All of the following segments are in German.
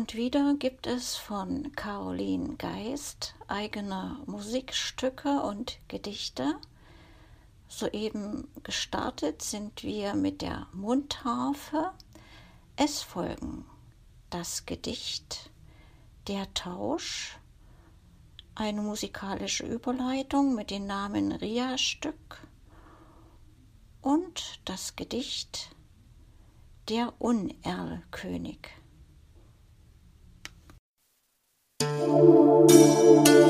Und wieder gibt es von Caroline Geist eigene Musikstücke und Gedichte. Soeben gestartet sind wir mit der Mundharfe. Es folgen das Gedicht Der Tausch, eine musikalische Überleitung mit dem Namen Ria-Stück und das Gedicht Der Unerlkönig. Música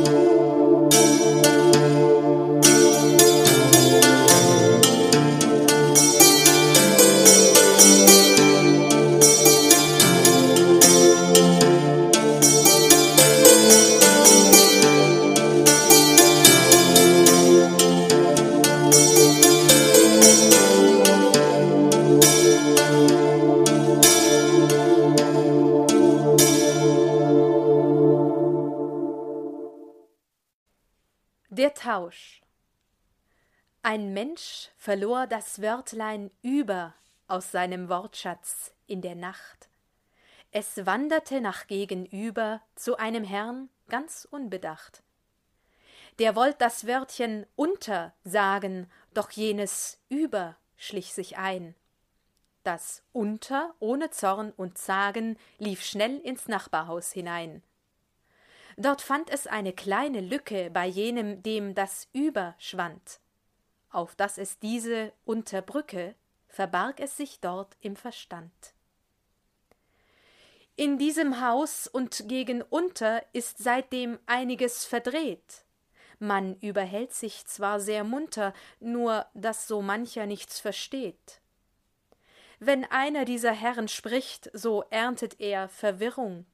Der Tausch Ein Mensch verlor das Wörtlein über aus seinem Wortschatz in der Nacht. Es wanderte nach gegenüber zu einem Herrn ganz unbedacht. Der wollt das Wörtchen unter sagen, doch jenes über schlich sich ein. Das unter ohne Zorn und Zagen lief schnell ins Nachbarhaus hinein. Dort fand es eine kleine Lücke bei jenem, dem das Über schwand. Auf dass es diese unterbrücke, verbarg es sich dort im Verstand. In diesem Haus und gegen unter ist seitdem einiges verdreht. Man überhält sich zwar sehr munter, nur dass so mancher nichts versteht. Wenn einer dieser Herren spricht, so erntet er Verwirrung.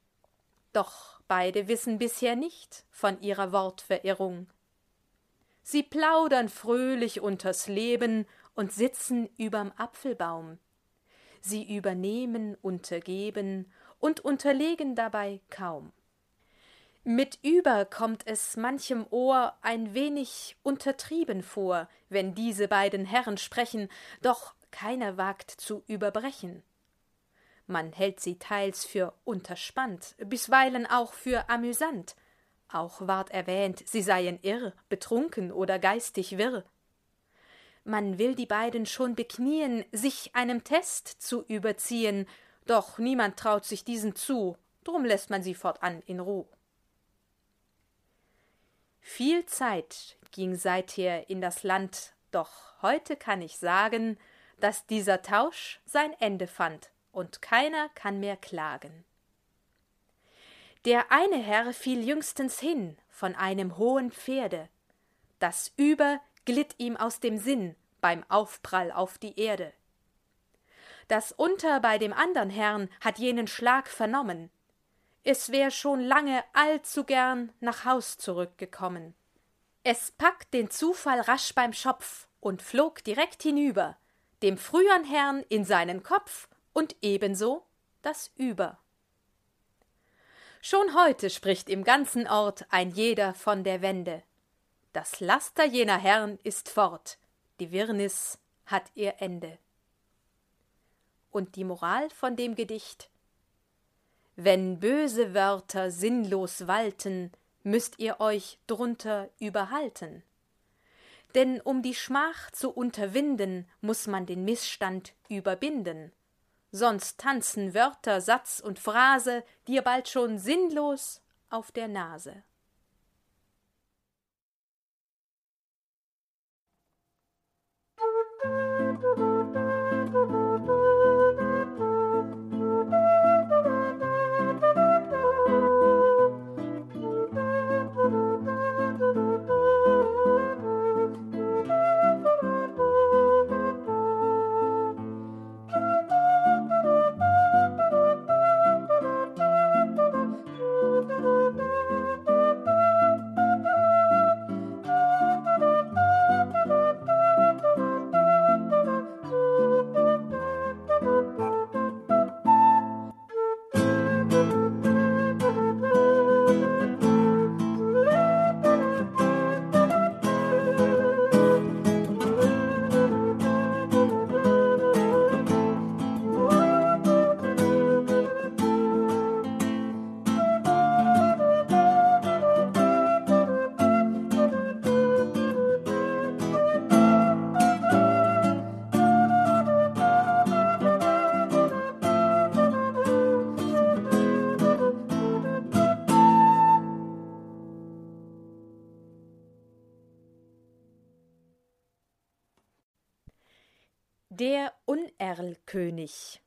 Doch beide wissen bisher nicht von ihrer Wortverirrung. Sie plaudern fröhlich unters Leben und sitzen überm Apfelbaum. Sie übernehmen, untergeben und unterlegen dabei kaum. Mit über kommt es manchem Ohr ein wenig untertrieben vor, wenn diese beiden Herren sprechen, doch keiner wagt zu überbrechen man hält sie teils für unterspannt, bisweilen auch für amüsant, auch ward erwähnt, sie seien irr, betrunken oder geistig wirr. Man will die beiden schon beknien, sich einem Test zu überziehen, doch niemand traut sich diesen zu, drum lässt man sie fortan in Ruh. Viel Zeit ging seither in das Land, doch heute kann ich sagen, dass dieser Tausch sein Ende fand und keiner kann mehr klagen. Der eine Herr fiel jüngstens hin von einem hohen Pferde, das Über glitt ihm aus dem Sinn beim Aufprall auf die Erde. Das Unter bei dem andern Herrn hat jenen Schlag vernommen, es wär schon lange allzu gern nach Haus zurückgekommen. Es packt den Zufall rasch beim Schopf und flog direkt hinüber, dem frühern Herrn in seinen Kopf und ebenso das Über. Schon heute spricht im ganzen Ort ein jeder von der Wende. Das Laster jener Herren ist fort, die Wirrnis hat ihr Ende. Und die Moral von dem Gedicht Wenn böse Wörter sinnlos walten, müßt ihr euch drunter überhalten. Denn um die Schmach zu unterwinden, muss man den Mißstand überbinden sonst tanzen Wörter, Satz und Phrase dir bald schon sinnlos auf der Nase. Der Unerlkönig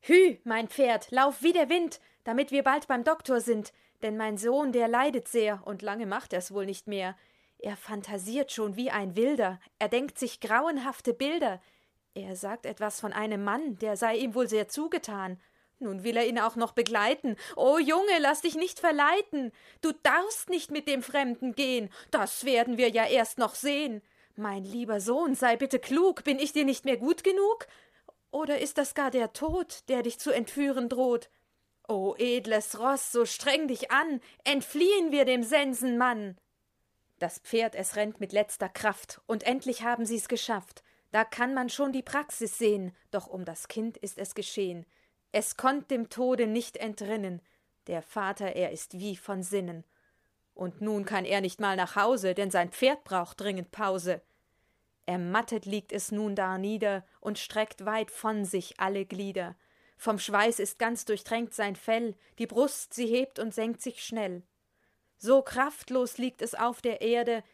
Hü, mein Pferd, lauf wie der Wind, damit wir bald beim Doktor sind, denn mein Sohn, der leidet sehr, und lange macht er's wohl nicht mehr. Er fantasiert schon wie ein Wilder, er denkt sich grauenhafte Bilder. Er sagt etwas von einem Mann, der sei ihm wohl sehr zugetan. Nun will er ihn auch noch begleiten. O Junge, lass dich nicht verleiten. Du darfst nicht mit dem Fremden gehen. Das werden wir ja erst noch sehen. Mein lieber Sohn, sei bitte klug. Bin ich dir nicht mehr gut genug? Oder ist das gar der Tod, der dich zu entführen droht? O edles Ross, so streng dich an. Entfliehen wir dem Sensenmann. Das Pferd, es rennt mit letzter Kraft, und endlich haben sie's geschafft. Da kann man schon die Praxis sehen, doch um das Kind ist es geschehen. Es konnt dem Tode nicht entrinnen. Der Vater, er ist wie von Sinnen. Und nun kann er nicht mal nach Hause, denn sein Pferd braucht dringend Pause. Ermattet liegt es nun da nieder und streckt weit von sich alle Glieder. Vom Schweiß ist ganz durchtränkt sein Fell, die Brust sie hebt und senkt sich schnell. So kraftlos liegt es auf der Erde,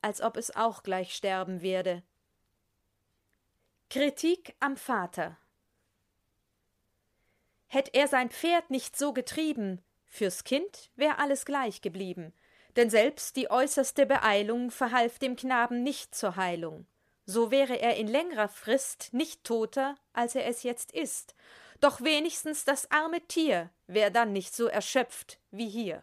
als ob es auch gleich sterben werde. Kritik am Vater Hätt er sein Pferd nicht so getrieben, fürs Kind wär alles gleich geblieben, denn selbst die äußerste Beeilung verhalf dem Knaben nicht zur Heilung. So wäre er in längerer Frist nicht toter, als er es jetzt ist, doch wenigstens das arme Tier wär dann nicht so erschöpft wie hier.